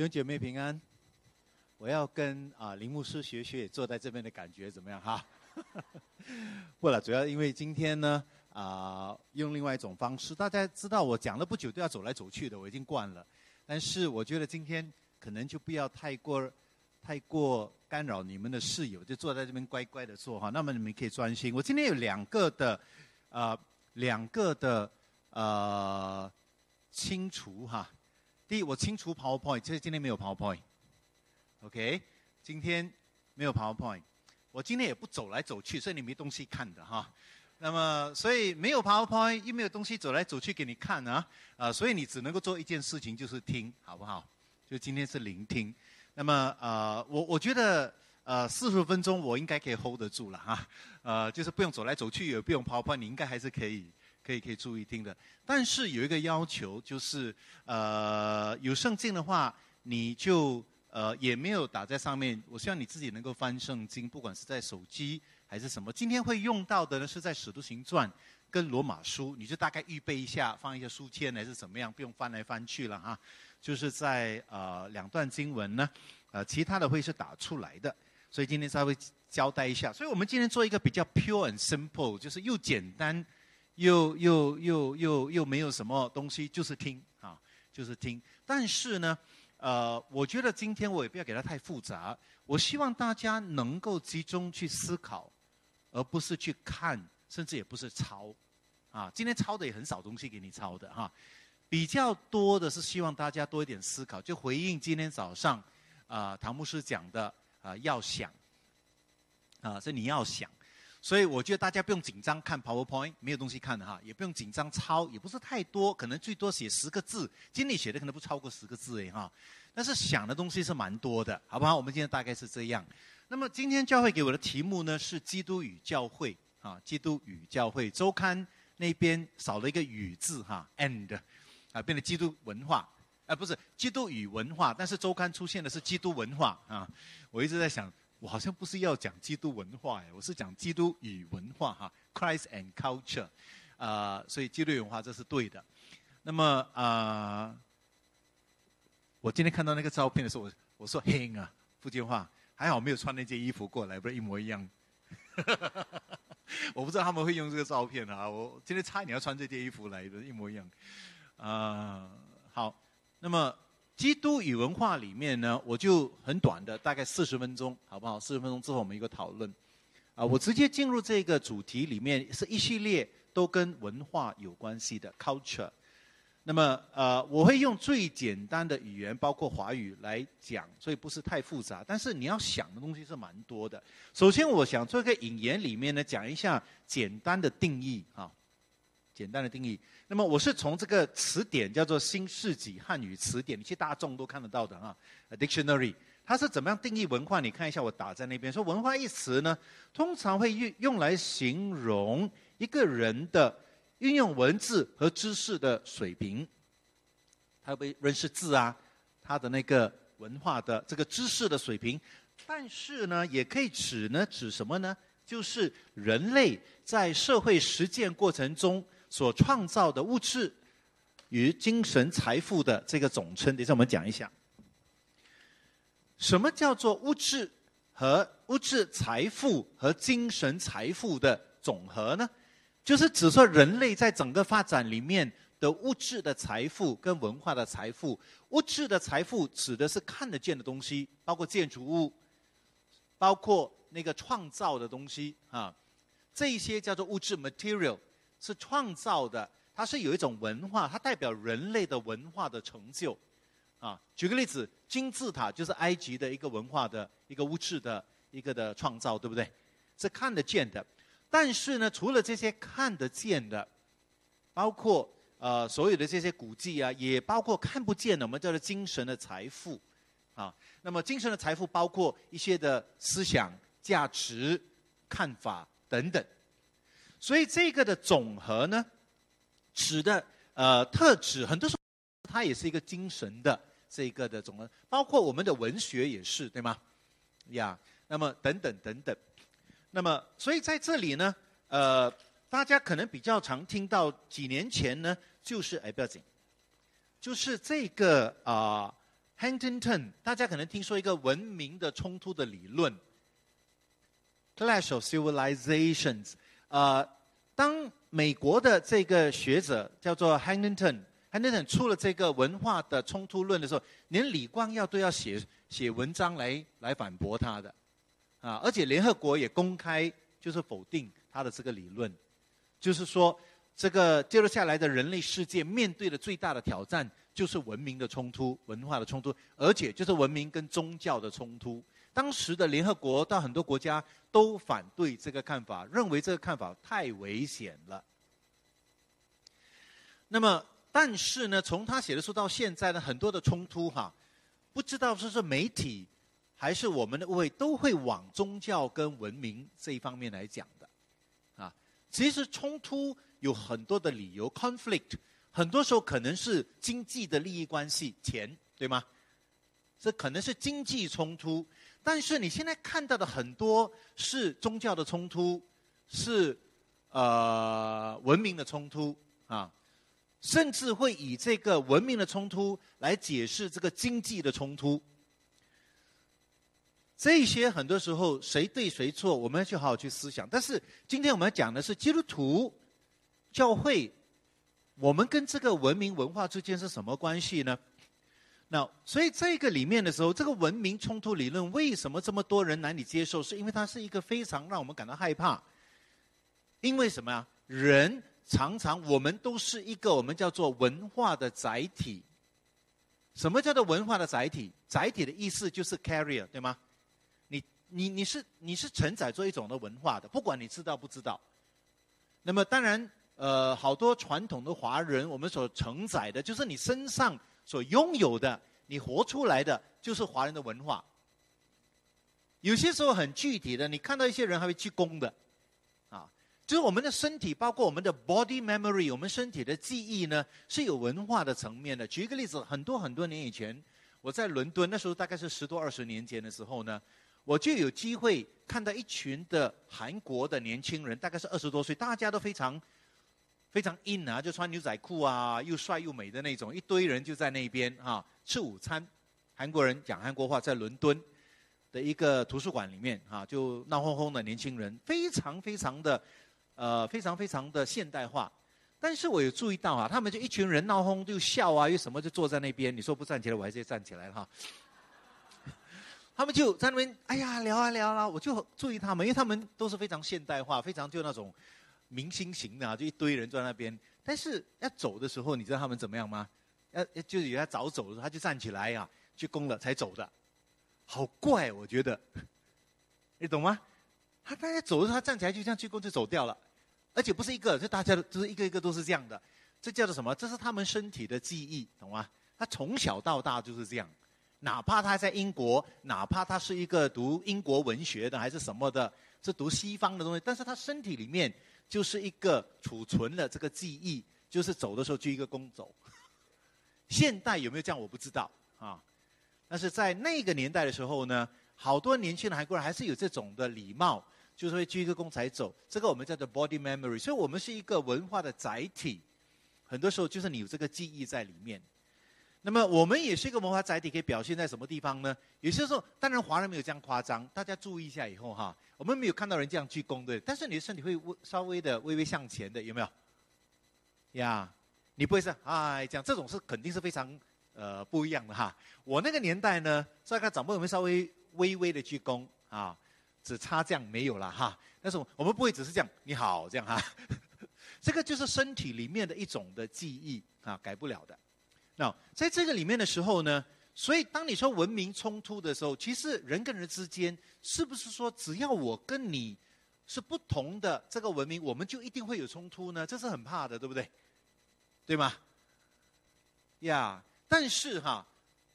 弟兄姐妹平安，我要跟啊林牧师学学坐在这边的感觉怎么样哈？不了，主要因为今天呢啊用另外一种方式，大家知道我讲了不久都要走来走去的，我已经惯了。但是我觉得今天可能就不要太过太过干扰你们的室友，就坐在这边乖乖的坐哈。那么你们可以专心。我今天有两个的啊两个的呃清除哈。第一，我清除 PowerPoint，其实今天没有 PowerPoint，OK，今天没有 PowerPoint，我今天也不走来走去，所以你没东西看的哈。那么，所以没有 PowerPoint，又没有东西走来走去给你看啊，啊，所以你只能够做一件事情，就是听，好不好？就今天是聆听。那么，呃，我我觉得，呃，四十分钟我应该可以 hold 得住了哈，呃，就是不用走来走去，也不用 PowerPoint，你应该还是可以。可以可以注意听的，但是有一个要求，就是呃有圣经的话，你就呃也没有打在上面。我希望你自己能够翻圣经，不管是在手机还是什么。今天会用到的呢，是在使徒行传跟罗马书，你就大概预备一下，放一些书签还是怎么样，不用翻来翻去了哈。就是在呃两段经文呢，呃其他的会是打出来的，所以今天稍微交代一下。所以我们今天做一个比较 pure and simple，就是又简单。又又又又又没有什么东西，就是听啊，就是听。但是呢，呃，我觉得今天我也不要给它太复杂。我希望大家能够集中去思考，而不是去看，甚至也不是抄。啊，今天抄的也很少东西给你抄的哈，比较多的是希望大家多一点思考，就回应今天早上啊唐牧师讲的啊要想啊，所以你要想。所以我觉得大家不用紧张看 PowerPoint，没有东西看的哈，也不用紧张抄，也不是太多，可能最多写十个字，经理写的可能不超过十个字哎哈。但是想的东西是蛮多的，好不好？我们今天大概是这样。那么今天教会给我的题目呢是基督与教会啊，基督与教会周刊那边少了一个与字哈，and 啊变成基督文化，啊不是基督与文化，但是周刊出现的是基督文化啊，我一直在想。我好像不是要讲基督文化哎，我是讲基督与文化哈，Christ and culture，啊，所以基督文化这是对的。那么啊，我今天看到那个照片的时候，我我说嘿啊，福建话还好没有穿那件衣服过来，不然一模一样。我不知道他们会用这个照片啊，我今天差一点要穿这件衣服来的，一模一样。啊，好，那么。基督与文化里面呢，我就很短的，大概四十分钟，好不好？四十分钟之后我们一个讨论，啊，我直接进入这个主题里面，是一系列都跟文化有关系的 culture。那么，呃，我会用最简单的语言，包括华语来讲，所以不是太复杂。但是你要想的东西是蛮多的。首先，我想做一个引言里面呢，讲一下简单的定义，啊。简单的定义。那么我是从这个词典叫做新世纪汉语词典，一些大众都看得到的啊，dictionary，它是怎么样定义文化？你看一下，我打在那边说，文化一词呢，通常会用用来形容一个人的运用文字和知识的水平，他被认识字啊，他的那个文化的这个知识的水平，但是呢，也可以指呢指什么呢？就是人类在社会实践过程中。所创造的物质与精神财富的这个总称，等一下我们讲一下，什么叫做物质和物质财富和精神财富的总和呢？就是指说人类在整个发展里面的物质的财富跟文化的财富。物质的财富指的是看得见的东西，包括建筑物，包括那个创造的东西啊，这一些叫做物质 （material）。是创造的，它是有一种文化，它代表人类的文化的成就，啊，举个例子，金字塔就是埃及的一个文化的一个物质的一个的创造，对不对？是看得见的，但是呢，除了这些看得见的，包括呃所有的这些古迹啊，也包括看不见的，我们叫做精神的财富，啊，那么精神的财富包括一些的思想、价值、看法等等。所以这个的总和呢，指的呃特指很多时候，它也是一个精神的这个的总和，包括我们的文学也是对吗？呀，那么等等等等，那么所以在这里呢，呃，大家可能比较常听到几年前呢，就是哎不要紧，就是这个啊 Huntington，大家可能听说一个文明的冲突的理论，Clash of Civilizations。呃，当美国的这个学者叫做 Huntington，Huntington 出了这个文化的冲突论的时候，连李光耀都要写写文章来来反驳他的，啊，而且联合国也公开就是否定他的这个理论，就是说这个接落下来的人类世界面对的最大的挑战就是文明的冲突、文化的冲突，而且就是文明跟宗教的冲突。当时的联合国到很多国家都反对这个看法，认为这个看法太危险了。那么，但是呢，从他写的书到现在呢，很多的冲突哈，不知道是是媒体还是我们的位都会往宗教跟文明这一方面来讲的，啊，其实冲突有很多的理由，conflict 很多时候可能是经济的利益关系，钱对吗？这可能是经济冲突。但是你现在看到的很多是宗教的冲突，是呃文明的冲突啊，甚至会以这个文明的冲突来解释这个经济的冲突。这些很多时候谁对谁错，我们要去好好去思想。但是今天我们讲的是基督徒教会，我们跟这个文明文化之间是什么关系呢？那所以这个里面的时候，这个文明冲突理论为什么这么多人难以接受？是因为它是一个非常让我们感到害怕。因为什么呀？人常常我们都是一个我们叫做文化的载体。什么叫做文化的载体？载体的意思就是 carrier，对吗？你你你是你是承载着一种的文化的，不管你知道不知道。那么当然，呃，好多传统的华人，我们所承载的就是你身上。所拥有的，你活出来的就是华人的文化。有些时候很具体的，你看到一些人还会鞠躬的，啊，就是我们的身体，包括我们的 body memory，我们身体的记忆呢，是有文化的层面的。举一个例子，很多很多年以前，我在伦敦，那时候大概是十多二十年前的时候呢，我就有机会看到一群的韩国的年轻人，大概是二十多岁，大家都非常。非常 in 啊，就穿牛仔裤啊，又帅又美的那种，一堆人就在那边啊吃午餐。韩国人讲韩国话，在伦敦的一个图书馆里面啊，就闹哄哄的年轻人，非常非常的呃，非常非常的现代化。但是我有注意到啊，他们就一群人闹哄就笑啊，又什么就坐在那边。你说不站起来，我还是站起来哈。他们就在那边，哎呀聊啊聊啊，我就注意他们，因为他们都是非常现代化，非常就那种。明星型的啊，就一堆人坐在那边。但是要走的时候，你知道他们怎么样吗？要就是有他早走的时候，他就站起来呀，鞠躬了才走的。好怪，我觉得，你懂吗？他大家走的时候，他站起来就这样鞠躬就走掉了，而且不是一个，就大家都是一个一个都是这样的。这叫做什么？这是他们身体的记忆，懂吗？他从小到大就是这样，哪怕他在英国，哪怕他是一个读英国文学的还是什么的，是读西方的东西，但是他身体里面。就是一个储存了这个记忆，就是走的时候鞠一个躬走。现代有没有这样我不知道啊，但是在那个年代的时候呢，好多年轻的韩国人还是有这种的礼貌，就是会鞠一个躬才走。这个我们叫做 body memory，所以我们是一个文化的载体，很多时候就是你有这个记忆在里面。那么我们也是一个文化载体，可以表现在什么地方呢？有些时候，当然华人没有这样夸张，大家注意一下以后哈，我们没有看到人这样鞠躬对，但是你的身体会微稍微的微微向前的，有没有？呀，你不会是哎这样，这种是肯定是非常呃不一样的哈。我那个年代呢，帅哥长辈我们稍微微微的鞠躬啊，只差这样没有了哈。但是我们不会只是这样你好这样哈，这个就是身体里面的一种的记忆啊，改不了的。那在这个里面的时候呢，所以当你说文明冲突的时候，其实人跟人之间是不是说只要我跟你是不同的这个文明，我们就一定会有冲突呢？这是很怕的，对不对？对吗？呀，但是哈，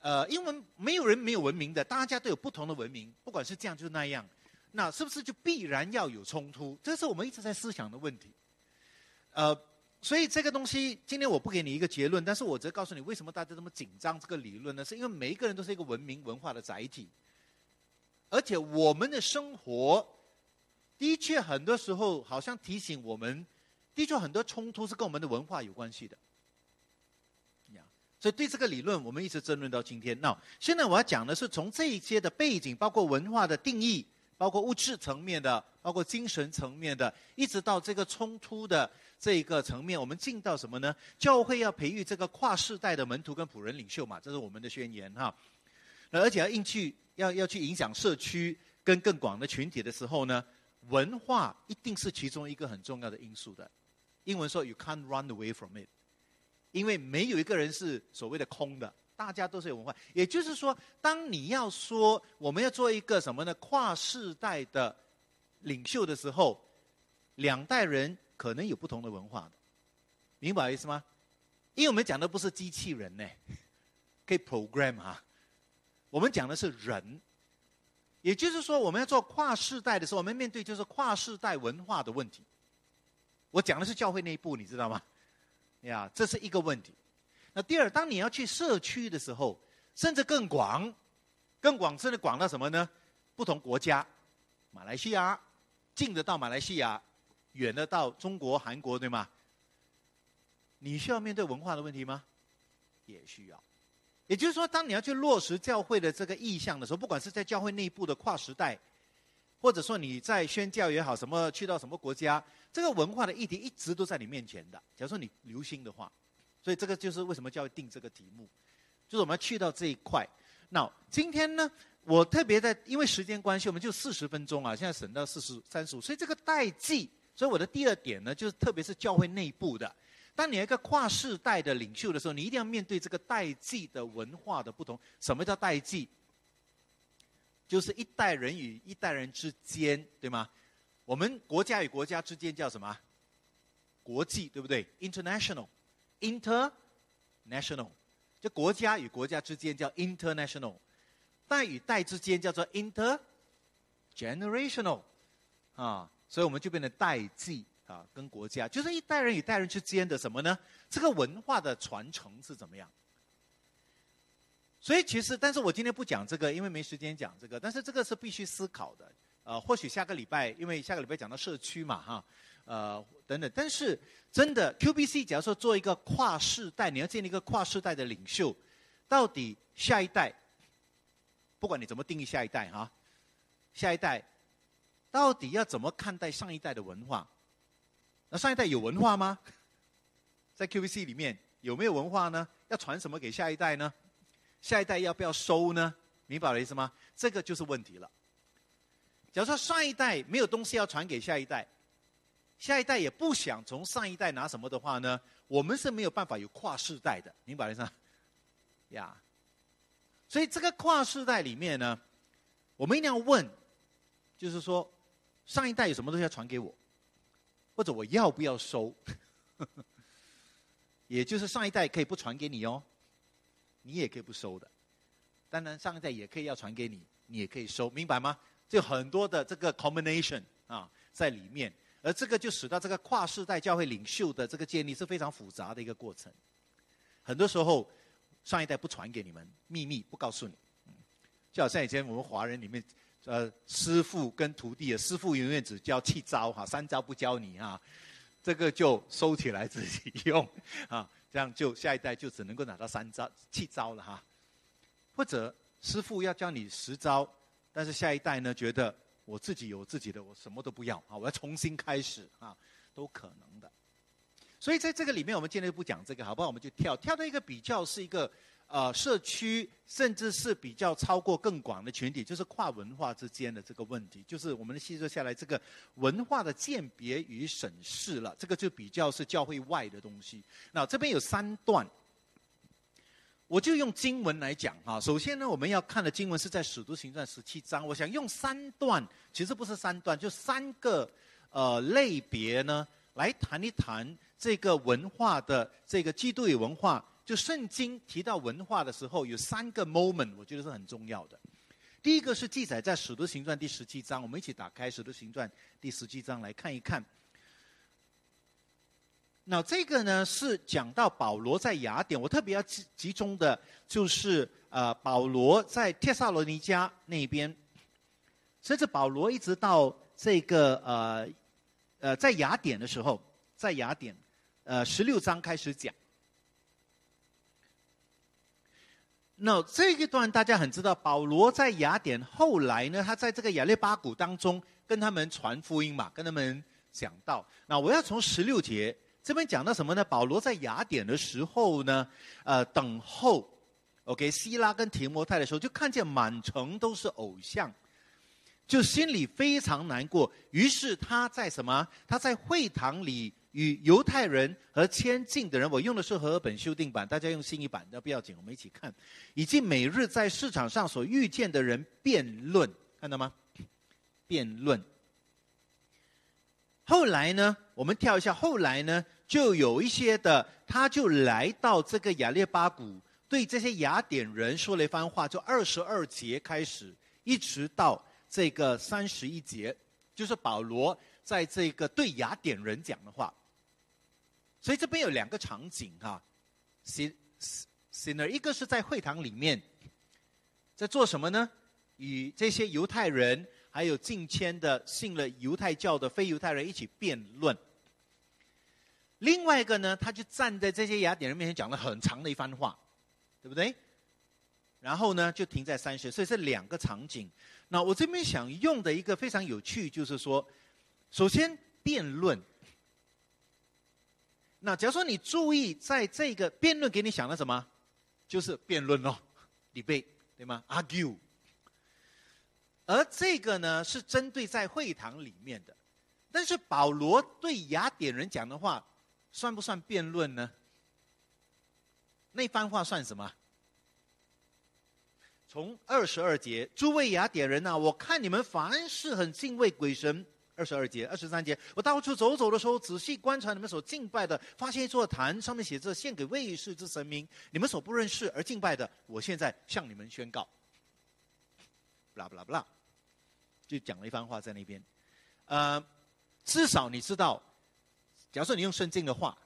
呃，因为没有人没有文明的，大家都有不同的文明，不管是这样就是那样，那是不是就必然要有冲突？这是我们一直在思想的问题，呃。所以这个东西，今天我不给你一个结论，但是我只告诉你为什么大家这么紧张这个理论呢？是因为每一个人都是一个文明文化的载体，而且我们的生活的确很多时候好像提醒我们，的确很多冲突是跟我们的文化有关系的。所以对这个理论，我们一直争论到今天。那现在我要讲的是从这一些的背景，包括文化的定义，包括物质层面的，包括精神层面的，一直到这个冲突的这一个层面，我们进到什么呢？教会要培育这个跨世代的门徒跟仆人领袖嘛，这是我们的宣言哈。那而且要应去要要去影响社区跟更广的群体的时候呢，文化一定是其中一个很重要的因素的。英文说 “You can't run away from it”，因为没有一个人是所谓的空的，大家都是有文化。也就是说，当你要说我们要做一个什么呢？跨世代的领袖的时候，两代人可能有不同的文化，明白意思吗？因为我们讲的不是机器人呢，可以 program 啊。我们讲的是人，也就是说，我们要做跨世代的时候，我们面对就是跨世代文化的问题。我讲的是教会内部，你知道吗？呀，这是一个问题。那第二，当你要去社区的时候，甚至更广，更广，甚至广到什么呢？不同国家，马来西亚，近的到马来西亚，远的到中国、韩国，对吗？你需要面对文化的问题吗？也需要。也就是说，当你要去落实教会的这个意向的时候，不管是在教会内部的跨时代，或者说你在宣教也好，什么去到什么国家，这个文化的议题一直都在你面前的。假如说你留心的话，所以这个就是为什么教会定这个题目，就是我们要去到这一块。那今天呢，我特别在因为时间关系，我们就四十分钟啊，现在省到四十三十五，所以这个代际，所以我的第二点呢，就是特别是教会内部的。当你一个跨世代的领袖的时候，你一定要面对这个代际的文化的不同。什么叫代际？就是一代人与一代人之间，对吗？我们国家与国家之间叫什么？国际，对不对？International International，就国家与国家之间叫 International，代与代之间叫做 Intergenerational，啊，所以我们就变成代际。啊，跟国家就是一代人与代人之间的什么呢？这个文化的传承是怎么样？所以其实，但是我今天不讲这个，因为没时间讲这个。但是这个是必须思考的。呃，或许下个礼拜，因为下个礼拜讲到社区嘛，哈，呃，等等。但是真的，QBC 假如说做一个跨世代，你要建立一个跨世代的领袖，到底下一代，不管你怎么定义下一代哈，下一代到底要怎么看待上一代的文化？那上一代有文化吗？在 QBC 里面有没有文化呢？要传什么给下一代呢？下一代要不要收呢？明白我的意思吗？这个就是问题了。假如说上一代没有东西要传给下一代，下一代也不想从上一代拿什么的话呢？我们是没有办法有跨世代的，明白了意思吗？呀，所以这个跨世代里面呢，我们一定要问，就是说上一代有什么东西要传给我？或者我要不要收？也就是上一代可以不传给你哦，你也可以不收的。当然上一代也可以要传给你，你也可以收，明白吗？就很多的这个 combination 啊在里面，而这个就使到这个跨世代教会领袖的这个建立是非常复杂的一个过程。很多时候上一代不传给你们秘密，不告诉你，就好像以前我们华人里面。呃，师傅跟徒弟啊，师傅永远只教七招哈，三招不教你啊，这个就收起来自己用啊，这样就下一代就只能够拿到三招七招了哈。或者师傅要教你十招，但是下一代呢觉得我自己有自己的，我什么都不要啊，我要重新开始啊，都可能的。所以在这个里面，我们今天不讲这个，好不好？我们就跳跳到一个比较是一个。呃，社区甚至是比较超过更广的群体，就是跨文化之间的这个问题，就是我们细说下来这个文化的鉴别与审视了，这个就比较是教会外的东西。那这边有三段，我就用经文来讲哈。首先呢，我们要看的经文是在使徒行传十七章，我想用三段，其实不是三段，就三个呃类别呢，来谈一谈这个文化的这个基督与文化。就圣经提到文化的时候，有三个 moment，我觉得是很重要的。第一个是记载在《使徒行传》第十七章，我们一起打开《使徒行传》第十七章来看一看。那这个呢是讲到保罗在雅典，我特别要集集中的，就是呃保罗在帖萨罗尼迦那边，甚至保罗一直到这个呃呃在雅典的时候，在雅典呃十六章开始讲。那这一段大家很知道，保罗在雅典后来呢，他在这个雅列巴谷当中跟他们传福音嘛，跟他们讲道。那我要从十六节这边讲到什么呢？保罗在雅典的时候呢，呃，等候，OK，希拉跟提摩太的时候，就看见满城都是偶像，就心里非常难过。于是他在什么？他在会堂里。与犹太人和亲近的人，我用的是和合本修订版，大家用新一版的不要紧，我们一起看。以及每日在市场上所遇见的人辩论，看到吗？辩论。后来呢，我们跳一下，后来呢，就有一些的，他就来到这个雅列巴谷，对这些雅典人说了一番话，就二十二节开始，一直到这个三十一节，就是保罗在这个对雅典人讲的话。所以这边有两个场景哈，sinner 一个是在会堂里面，在做什么呢？与这些犹太人还有近千的信了犹太教的非犹太人一起辩论。另外一个呢，他就站在这些雅典人面前讲了很长的一番话，对不对？然后呢，就停在三十，所以这两个场景。那我这边想用的一个非常有趣，就是说，首先辩论。那假如说你注意，在这个辩论给你想的什么，就是辩论哦，debate 对吗？argue。而这个呢，是针对在会堂里面的。但是保罗对雅典人讲的话，算不算辩论呢？那番话算什么？从二十二节，诸位雅典人呐，我看你们凡事很敬畏鬼神。二十二节、二十三节，我到处走走的时候，仔细观察你们所敬拜的，发现一座坛，上面写着“献给卫士之神明”。你们所不认识而敬拜的，我现在向你们宣告。不啦不啦不啦，就讲了一番话在那边。呃，至少你知道，假如说你用圣经的话，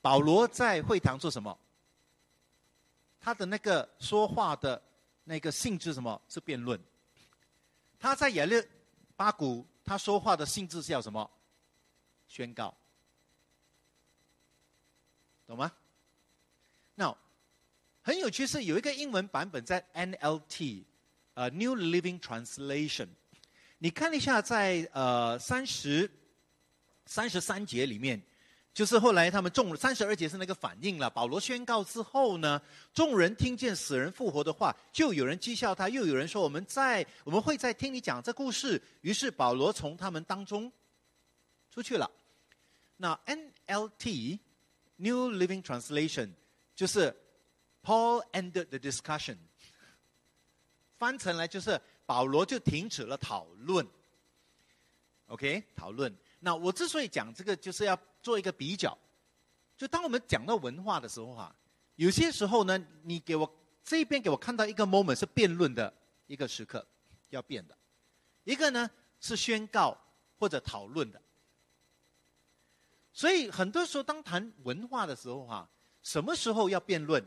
保罗在会堂做什么？他的那个说话的那个性质什么是辩论？他在亚略巴谷。他说话的性质是要什么？宣告，懂吗？那很有趣是有一个英文版本在 NLT，呃，New Living Translation。你看一下，在呃三十三十三节里面。就是后来他们众三十二节是那个反应了。保罗宣告之后呢，众人听见死人复活的话，就有人讥笑他，又有人说我们在我们会在听你讲这故事。于是保罗从他们当中出去了。那 NLT New Living Translation 就是 Paul ended the discussion，翻成来就是保罗就停止了讨论。OK，讨论。那我之所以讲这个，就是要。做一个比较，就当我们讲到文化的时候哈，有些时候呢，你给我这边给我看到一个 moment 是辩论的一个时刻，要变的；一个呢是宣告或者讨论的。所以很多时候当谈文化的时候哈，什么时候要辩论，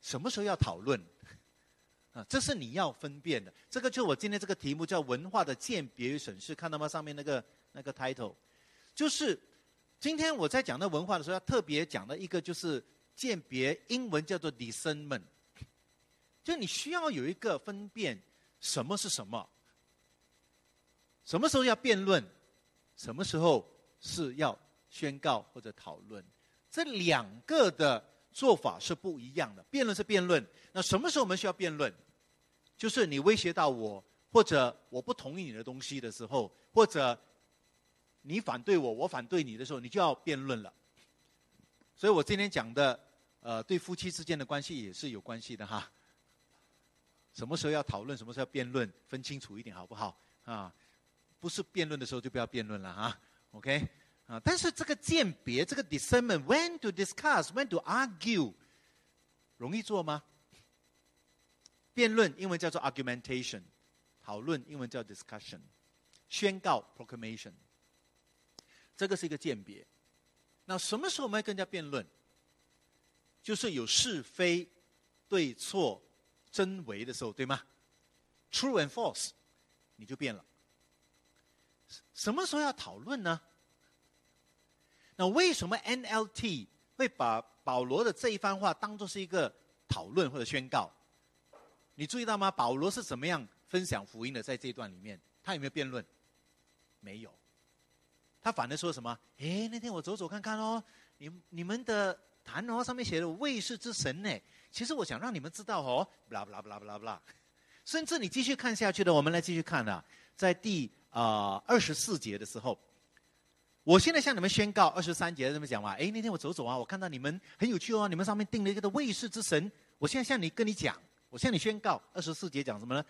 什么时候要讨论，啊，这是你要分辨的。这个就我今天这个题目叫文化的鉴别与审视，看到吗？上面那个那个 title，就是。今天我在讲到文化的时候，要特别讲的一个就是鉴别，英文叫做 discernment，就你需要有一个分辨什么是什么，什么时候要辩论，什么时候是要宣告或者讨论，这两个的做法是不一样的。辩论是辩论，那什么时候我们需要辩论？就是你威胁到我，或者我不同意你的东西的时候，或者。你反对我，我反对你的时候，你就要辩论了。所以我今天讲的，呃，对夫妻之间的关系也是有关系的哈。什么时候要讨论，什么时候要辩论，分清楚一点好不好？啊，不是辩论的时候就不要辩论了哈。OK，啊，但是这个鉴别，这个 discernment，when to discuss，when to argue，容易做吗？辩论英文叫做 argumentation，讨论英文叫 discussion，宣告 proclamation。这个是一个鉴别。那什么时候我们要跟人家辩论？就是有是非、对错、真伪的时候，对吗？True and false，你就变了。什么时候要讨论呢？那为什么 NLT 会把保罗的这一番话当做是一个讨论或者宣告。你注意到吗？保罗是怎么样分享福音的？在这一段里面，他有没有辩论？没有。他反而说什么？哎，那天我走走看看哦，你你们的坛哦上面写的卫士之神呢？其实我想让你们知道哦，不啦不啦不啦不啦不啦。甚至你继续看下去的，我们来继续看啊，在第啊二十四节的时候，我现在向你们宣告，二十三节这么讲嘛？哎，那天我走走啊，我看到你们很有趣哦，你们上面定了一个的卫士之神。我现在向你跟你讲，我向你宣告，二十四节讲什么呢？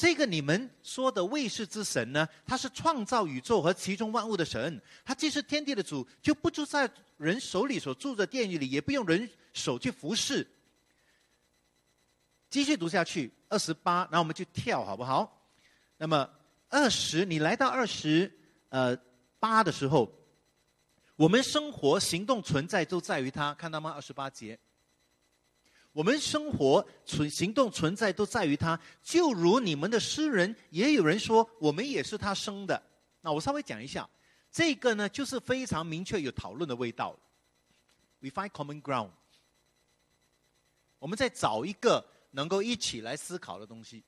这个你们说的卫士之神呢，他是创造宇宙和其中万物的神，他既是天地的主，就不住在人手里所住的殿宇里，也不用人手去服侍。继续读下去，二十八，然后我们就跳，好不好？那么二十，你来到二十呃八的时候，我们生活、行动、存在都在于他，看到吗？二十八节，我们生活、存、行动、存在都在于他，就如你们的诗人也有人说，我们也是他生的。那我稍微讲一下，这个呢，就是非常明确有讨论的味道。We find common ground，我们在找一个。能够一起来思考的东西，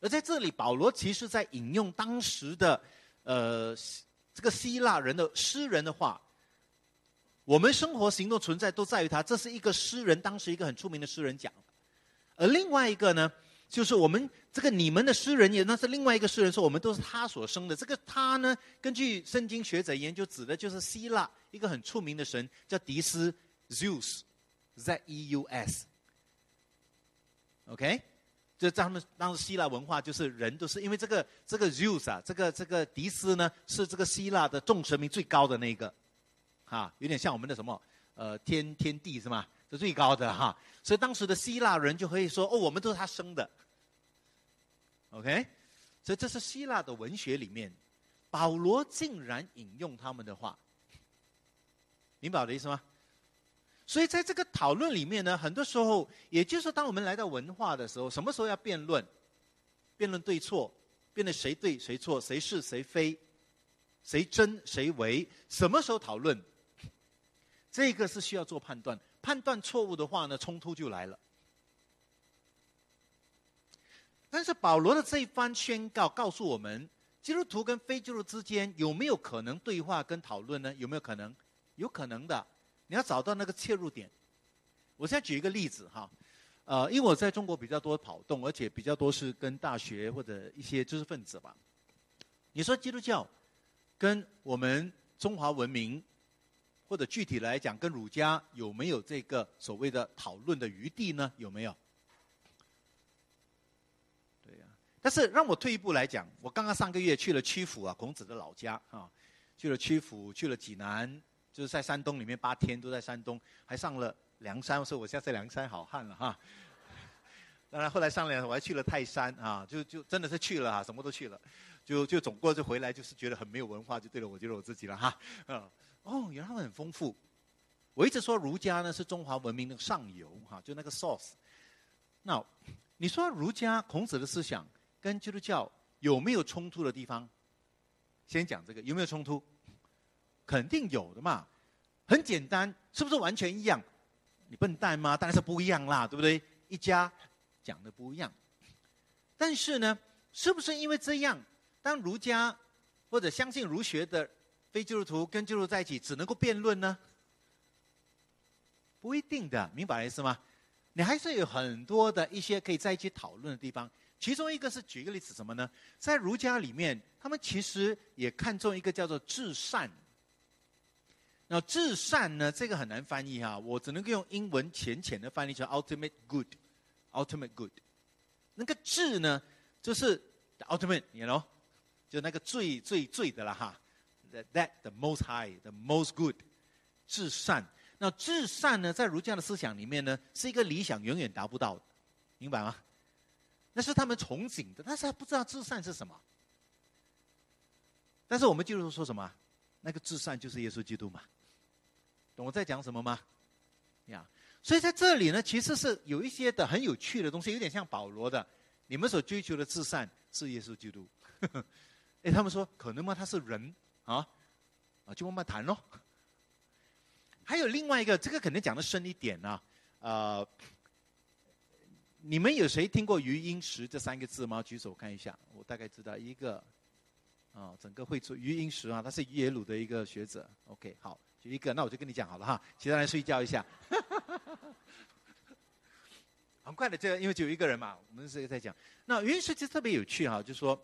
而在这里，保罗其实在引用当时的呃这个希腊人的诗人的话。我们生活、行动、存在都在于他，这是一个诗人，当时一个很出名的诗人讲。而另外一个呢，就是我们这个你们的诗人也，那是另外一个诗人说，我们都是他所生的。这个他呢，根据圣经学者研究，指的就是希腊一个很出名的神，叫迪斯 （Zeus），Z E U S。OK，就他们当时希腊文化就是人都是因为这个这个 Zeus 啊，这个这个迪斯呢是这个希腊的众神明最高的那个，哈，有点像我们的什么呃天天地是吗？是最高的哈，所以当时的希腊人就可以说哦，我们都是他生的。OK，所以这是希腊的文学里面，保罗竟然引用他们的话，明白我的意思吗？所以在这个讨论里面呢，很多时候，也就是当我们来到文化的时候，什么时候要辩论？辩论对错，辩论谁对谁错，谁是谁非，谁真谁伪？什么时候讨论？这个是需要做判断，判断错误的话呢，冲突就来了。但是保罗的这一番宣告告诉我们，基督徒跟非基督徒之间有没有可能对话跟讨论呢？有没有可能？有可能的。你要找到那个切入点。我现在举一个例子哈，呃，因为我在中国比较多跑动，而且比较多是跟大学或者一些知识分子吧。你说基督教跟我们中华文明，或者具体来讲跟儒家有没有这个所谓的讨论的余地呢？有没有？对呀。但是让我退一步来讲，我刚刚上个月去了曲阜啊，孔子的老家啊，去了曲阜，去了济南。就是在山东里面八天都在山东，还上了梁山，说我现在梁山好汉了哈。当然后来上了我还去了泰山啊，就就真的是去了啊，什么都去了，就就总过就回来就是觉得很没有文化，就对了，我觉得我自己了哈。嗯，哦，原来他们很丰富。我一直说儒家呢是中华文明的上游哈，就那个 source。那你说儒家孔子的思想跟基督教有没有冲突的地方？先讲这个有没有冲突？肯定有的嘛，很简单，是不是完全一样？你笨蛋吗？当然是不一样啦，对不对？一家讲的不一样，但是呢，是不是因为这样，当儒家或者相信儒学的非基督徒跟基督徒在一起，只能够辩论呢？不一定的，明白意思吗？你还是有很多的一些可以在一起讨论的地方。其中一个是举一个例子，什么呢？在儒家里面，他们其实也看重一个叫做至善。那至善呢？这个很难翻译哈，我只能够用英文浅浅的翻译成 ultimate good，ultimate good。那个至呢，就是 ultimate，you know，就那个最最最的了哈。That the most high，the most good，至善。那至善呢，在儒家的思想里面呢，是一个理想永远达不到的，明白吗？那是他们憧憬的，但是他不知道至善是什么。但是我们基督说什么？那个至善就是耶稣基督嘛。懂我在讲什么吗？呀，所以在这里呢，其实是有一些的很有趣的东西，有点像保罗的。你们所追求的至善是耶稣基督。哎，他们说可能吗？他是人啊，啊，就慢慢谈喽。还有另外一个，这个可能讲的深一点呢。呃，你们有谁听过余英时这三个字吗？举手看一下，我大概知道一个。啊，整个会出余英时啊，他是耶鲁的一个学者。OK，好，就一个，那我就跟你讲好了哈，其他人睡觉一下。很快的，这因为只有一个人嘛，我们是在讲。那余英时其实特别有趣哈，就是说，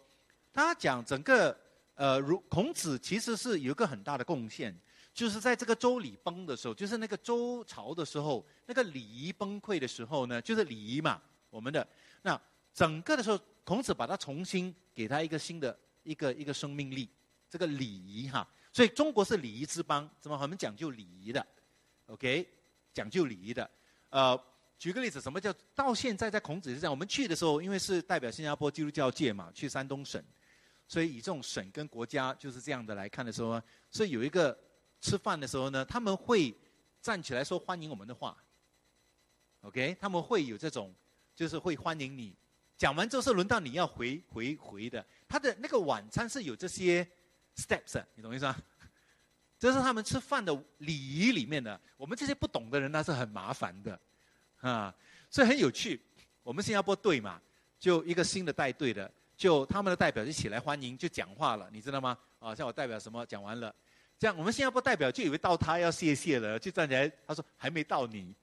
他讲整个呃，如孔子其实是有一个很大的贡献，就是在这个周礼崩的时候，就是那个周朝的时候，那个礼仪崩溃的时候呢，就是礼仪嘛，我们的那整个的时候，孔子把它重新给他一个新的。一个一个生命力，这个礼仪哈，所以中国是礼仪之邦，怎么我们讲究礼仪的？OK，讲究礼仪的。呃，举个例子，什么叫到现在在孔子是这样？我们去的时候，因为是代表新加坡 基督教界嘛，去山东省，所以以这种省跟国家就是这样的来看的时候，所以有一个吃饭的时候呢，他们会站起来说欢迎我们的话。OK，他们会有这种，就是会欢迎你。讲完之后是轮到你要回回回的。他的那个晚餐是有这些 steps，你懂意思吗？这是他们吃饭的礼仪里面的。我们这些不懂的人那是很麻烦的，啊，所以很有趣。我们新加坡队嘛，就一个新的带队的，就他们的代表就起来欢迎，就讲话了，你知道吗？啊，像我代表什么讲完了，这样我们新加坡代表就以为到他要谢谢了，就站起来，他说还没到你。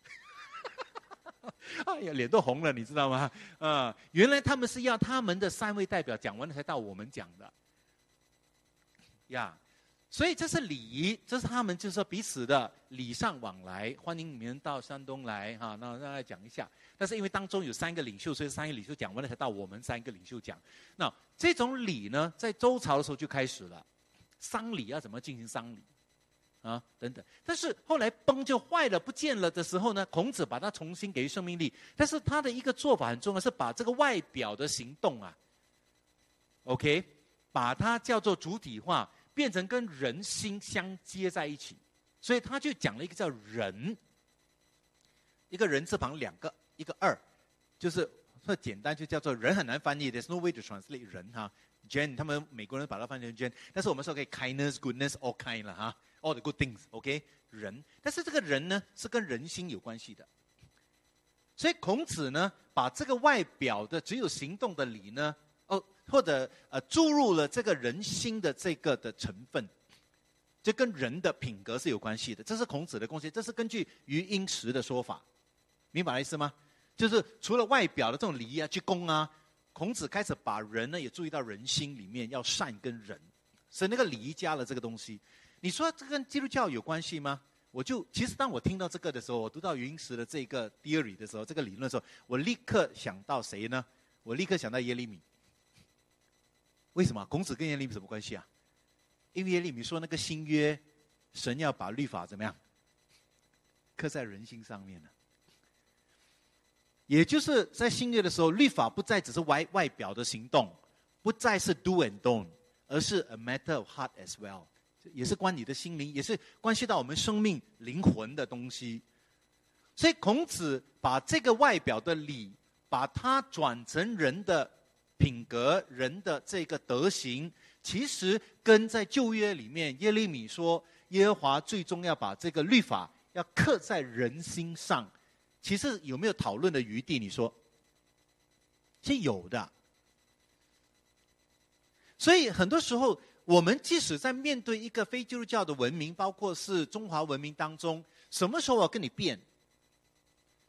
哎呀，脸都红了，你知道吗？啊，原来他们是要他们的三位代表讲完了才到我们讲的，呀，所以这是礼仪，这是他们就是说彼此的礼尚往来，欢迎你们到山东来哈，那让大家讲一下。但是因为当中有三个领袖，所以三个领袖讲完了才到我们三个领袖讲。那这种礼呢，在周朝的时候就开始了，丧礼要怎么进行丧礼？啊，等等，但是后来崩就坏了，不见了的时候呢，孔子把它重新给予生命力。但是他的一个做法很重要，是把这个外表的行动啊，OK，把它叫做主体化，变成跟人心相接在一起。所以他就讲了一个叫“人”，一个人字旁两个，一个二，就是说简单就叫做“人”，很难翻译，There's no way to translate 人哈。Jen，他们美国人把它翻译成 Jen，但是我们说可以 kindness、goodness、all kind 了哈。All the good things, OK？人，但是这个人呢，是跟人心有关系的。所以孔子呢，把这个外表的只有行动的礼呢，或者呃，注入了这个人心的这个的成分，就跟人的品格是有关系的。这是孔子的贡献，这是根据余英时的说法，明白意思吗？就是除了外表的这种礼仪啊、鞠躬啊，孔子开始把人呢也注意到人心里面要善跟人，所以那个礼仪加了这个东西。你说这跟基督教有关系吗？我就其实当我听到这个的时候，我读到云石的这个 theory 的时候，这个理论的时候，我立刻想到谁呢？我立刻想到耶利米。为什么？孔子跟耶利米什么关系啊？因为耶利米说那个新约，神要把律法怎么样刻在人心上面呢？也就是在新约的时候，律法不再只是外外表的行动，不再是 do and don't，而是 a matter of heart as well。也是关你的心灵，也是关系到我们生命灵魂的东西。所以孔子把这个外表的礼，把它转成人的品格、人的这个德行，其实跟在旧约里面耶利米说耶和华最终要把这个律法要刻在人心上，其实有没有讨论的余地？你说是有的。所以很多时候。我们即使在面对一个非基督教的文明，包括是中华文明当中，什么时候我要跟你辩？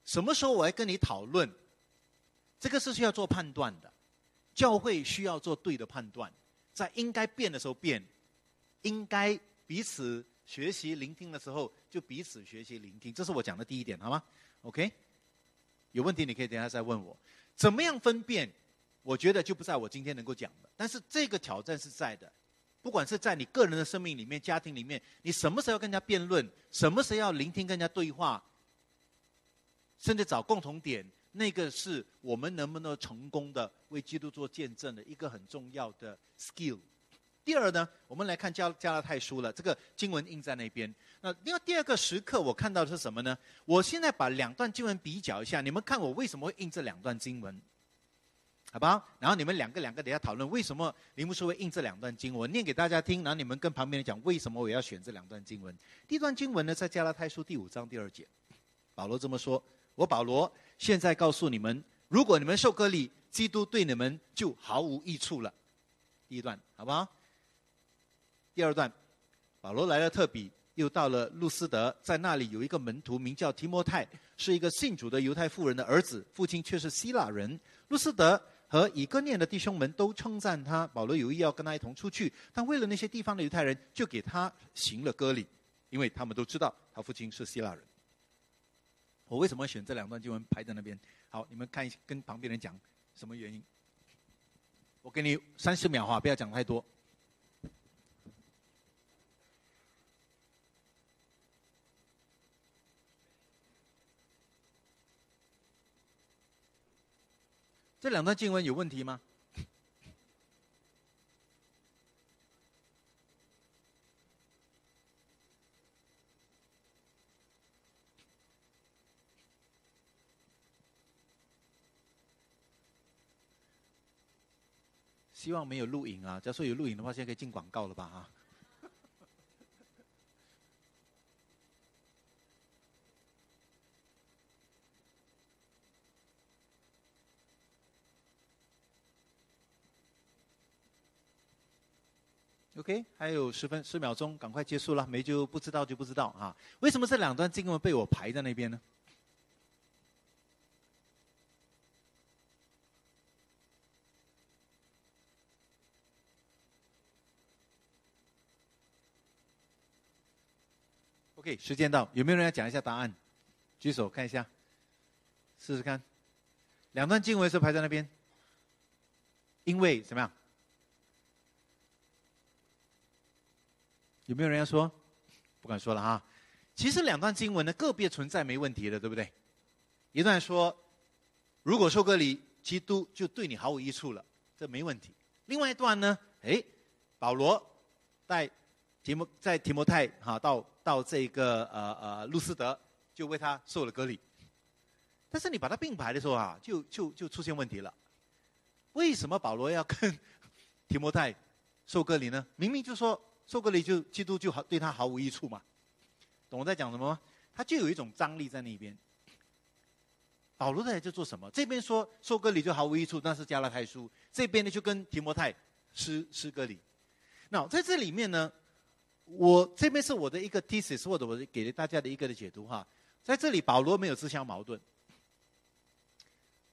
什么时候我要跟你讨论？这个是需要做判断的。教会需要做对的判断，在应该变的时候变，应该彼此学习聆听的时候就彼此学习聆听。这是我讲的第一点，好吗？OK？有问题你可以等下再问我。怎么样分辨？我觉得就不在我今天能够讲的，但是这个挑战是在的。不管是在你个人的生命里面、家庭里面，你什么时候要跟人家辩论，什么时候要聆听跟人家对话，甚至找共同点，那个是我们能不能成功的为基督做见证的一个很重要的 skill。第二呢，我们来看加加拉太书了，这个经文印在那边。那另外第二个时刻，我看到的是什么呢？我现在把两段经文比较一下，你们看我为什么会印这两段经文。好吧，然后你们两个两个等下讨论为什么林牧师会印这两段经文，念给大家听，然后你们跟旁边人讲为什么我要选这两段经文。第一段经文呢，在加拉太书第五章第二节，保罗这么说：“我保罗现在告诉你们，如果你们受割礼，基督对你们就毫无益处了。第一段，好不好？第二段，保罗来了特比，又到了路斯德，在那里有一个门徒名叫提摩太，是一个信主的犹太妇人的儿子，父亲却是希腊人。路斯德和以哥念的弟兄们都称赞他。保罗有意要跟他一同出去，但为了那些地方的犹太人，就给他行了割礼，因为他们都知道他父亲是希腊人。我为什么选这两段经文排在那边？好，你们看一下，跟旁边人讲什么原因？我给你三十秒哈，不要讲太多。这两段经文有问题吗？希望没有录影啊！假如说有录影的话，现在可以进广告了吧？哈。OK，还有十分十秒钟，赶快结束了，没就不知道就不知道啊！为什么这两段经文被我排在那边呢？OK，时间到，有没有人要讲一下答案？举手看一下，试试看。两段经文是排在那边，因为怎么样？有没有人要说？不敢说了哈。其实两段经文呢，个别存在没问题的，对不对？一段说，如果受割礼，基督就对你毫无益处了，这没问题。另外一段呢，哎，保罗带提摩在提摩太哈到。到这个呃呃路斯德，就为他受了割礼。但是你把它并排的时候啊，就就就出现问题了。为什么保罗要跟提摩太受割礼呢？明明就说受割礼就基督就好对他毫无益处嘛。懂我在讲什么吗？他就有一种张力在那边。保罗在这做什么？这边说受割礼就毫无益处，那是加拉太书；这边呢就跟提摩太施施割礼。那在这里面呢？我这边是我的一个 thesis，或者我给大家的一个的解读哈。在这里，保罗没有自相矛盾。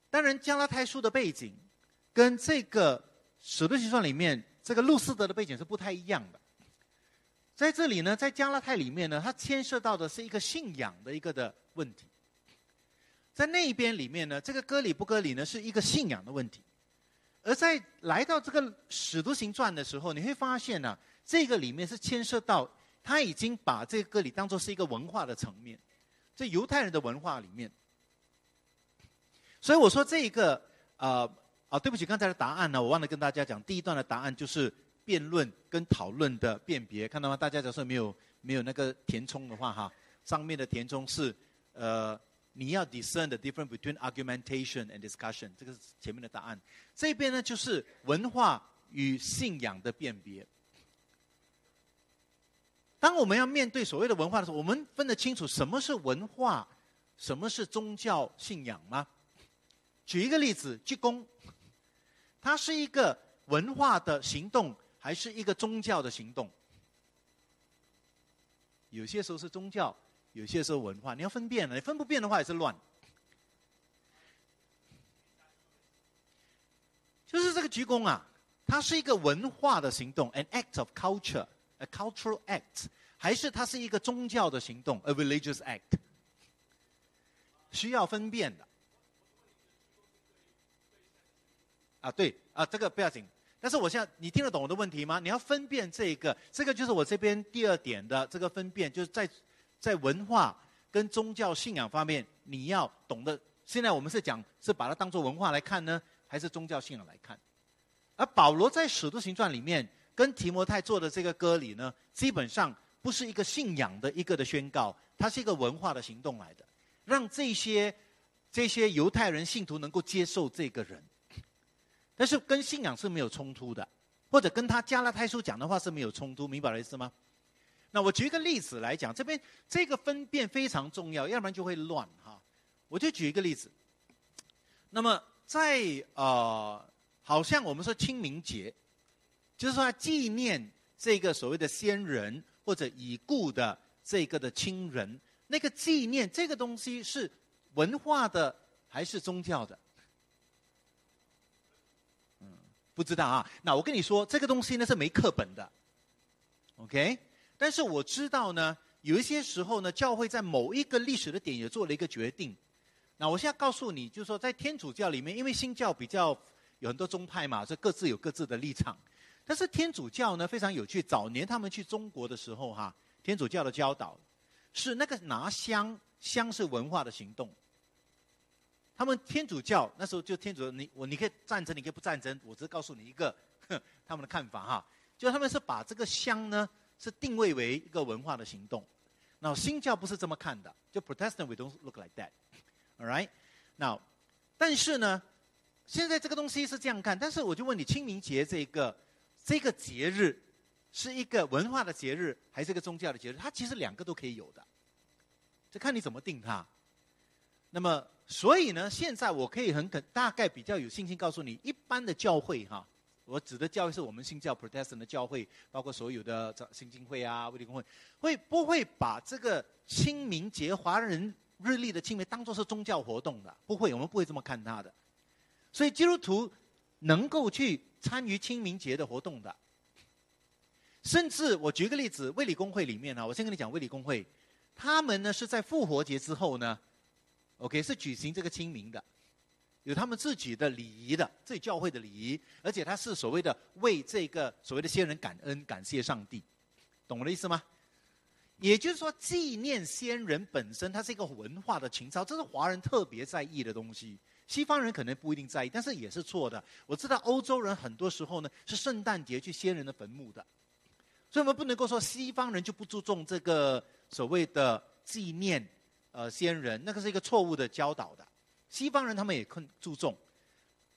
当然，加拉太书的背景跟这个使徒行传里面这个路斯德的背景是不太一样的。在这里呢，在加拉太里面呢，它牵涉到的是一个信仰的一个的问题。在那一边里面呢，这个割礼不割礼呢，是一个信仰的问题。而在来到这个使徒行传的时候，你会发现呢。这个里面是牵涉到，他已经把这个里当做是一个文化的层面，在犹太人的文化里面。所以我说这一个，呃，啊，对不起，刚才的答案呢，我忘了跟大家讲，第一段的答案就是辩论跟讨论的辨别，看到吗？大家假设没有没有那个填充的话，哈，上面的填充是，呃，你要 discern the difference between argumentation and discussion，这个是前面的答案。这边呢，就是文化与信仰的辨别。当我们要面对所谓的文化的时候，我们分得清楚什么是文化，什么是宗教信仰吗？举一个例子，鞠躬，它是一个文化的行动，还是一个宗教的行动？有些时候是宗教，有些时候文化，你要分辨了，你分不辨的话也是乱。就是这个鞠躬啊，它是一个文化的行动，an act of culture。A cultural act，还是它是一个宗教的行动，a religious act，需要分辨的。啊，对，啊，这个不要紧。但是我现在，你听得懂我的问题吗？你要分辨这个，这个就是我这边第二点的这个分辨，就是在在文化跟宗教信仰方面，你要懂得。现在我们是讲，是把它当做文化来看呢，还是宗教信仰来看？而保罗在使徒行传里面。跟提摩太做的这个歌里呢，基本上不是一个信仰的一个的宣告，它是一个文化的行动来的，让这些这些犹太人信徒能够接受这个人，但是跟信仰是没有冲突的，或者跟他加拉太书讲的话是没有冲突，明白的意思吗？那我举一个例子来讲，这边这个分辨非常重要，要不然就会乱哈。我就举一个例子，那么在呃，好像我们说清明节，就是说纪念这个所谓的先人或者已故的这个的亲人，那个纪念这个东西是文化的还是宗教的？嗯，不知道啊。那我跟你说，这个东西呢是没课本的，OK？但是我知道呢，有一些时候呢，教会在某一个历史的点也做了一个决定。那我现在告诉你，就是说，在天主教里面，因为新教比较有很多宗派嘛，所以各自有各自的立场。但是天主教呢非常有趣，早年他们去中国的时候，哈，天主教的教导是那个拿香，香是文化的行动。他们天主教那时候就天主，你我你可以赞成，你可以不赞成，我只是告诉你一个 他们的看法哈，就他们是把这个香呢是定位为一个文化的行动。那新教不是这么看的，就 Protestant we don't look like that。All right, now，但是呢，现在这个东西是这样看，但是我就问你，清明节这个这个节日是一个文化的节日，还是一个宗教的节日？它其实两个都可以有的，就看你怎么定它。那么，所以呢，现在我可以很肯大概比较有信心告诉你，一般的教会哈，我指的教会是我们新教 Protestant 的教会，包括所有的新经会啊、卫理公会，会不会把这个清明节华人？日历的清明当做是宗教活动的，不会，我们不会这么看它的。所以基督徒能够去参与清明节的活动的，甚至我举个例子，卫理公会里面呢，我先跟你讲卫理公会，他们呢是在复活节之后呢，OK 是举行这个清明的，有他们自己的礼仪的，自己教会的礼仪，而且他是所谓的为这个所谓的先人感恩感谢上帝，懂我的意思吗？也就是说，纪念先人本身，它是一个文化的情操，这是华人特别在意的东西。西方人可能不一定在意，但是也是错的。我知道欧洲人很多时候呢是圣诞节去先人的坟墓的，所以我们不能够说西方人就不注重这个所谓的纪念呃先人，那个是一个错误的教导的。西方人他们也更注重